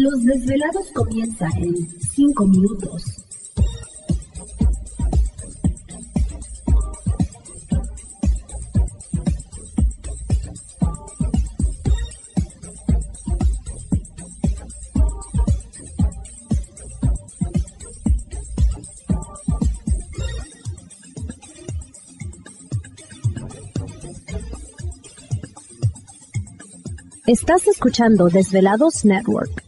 Los desvelados comienza en 5 minutos. Estás escuchando Desvelados Network.